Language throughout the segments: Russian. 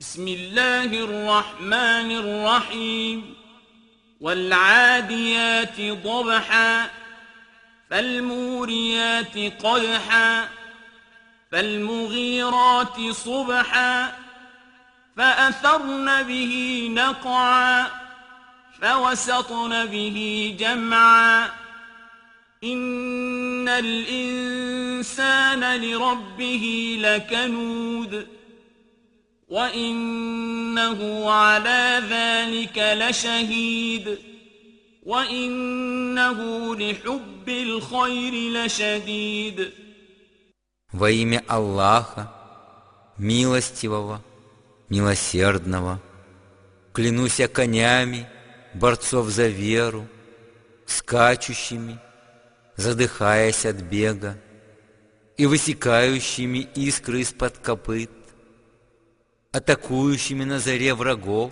بسم الله الرحمن الرحيم والعاديات ضبحا فالموريات قدحا فالمغيرات صبحا فأثرن به نقعا فوسطن به جمعا إن الإنسان لربه لكنود وإنه على ذلك لشهيد وإنه لحب الخير لشديد Во имя Аллаха, милостивого, милосердного, клянусь я конями, борцов за веру, скачущими, задыхаясь от бега, и высекающими искры из-под копыт, атакующими на заре врагов,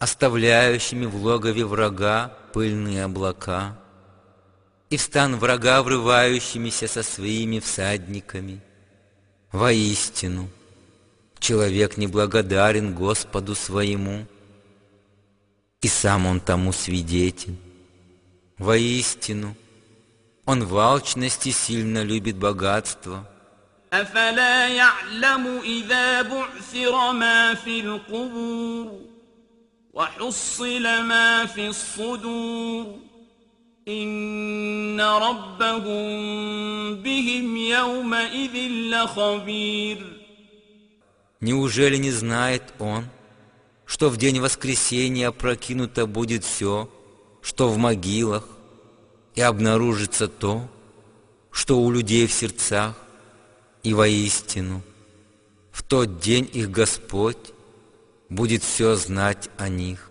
оставляющими в логове врага пыльные облака, и в стан врага врывающимися со своими всадниками. Воистину, человек неблагодарен Господу своему, и сам он тому свидетель. Воистину, он в алчности сильно любит богатство – أفلا يعلم إذا بعثر ما في القبور وحصل ما في الصدور إن ربهم بهم يومئذ لخبير Неужели не знает он, что в день воскресения опрокинуто будет все, что в могилах, и обнаружится то, что у людей в сердцах, И воистину, в тот день их Господь будет все знать о них.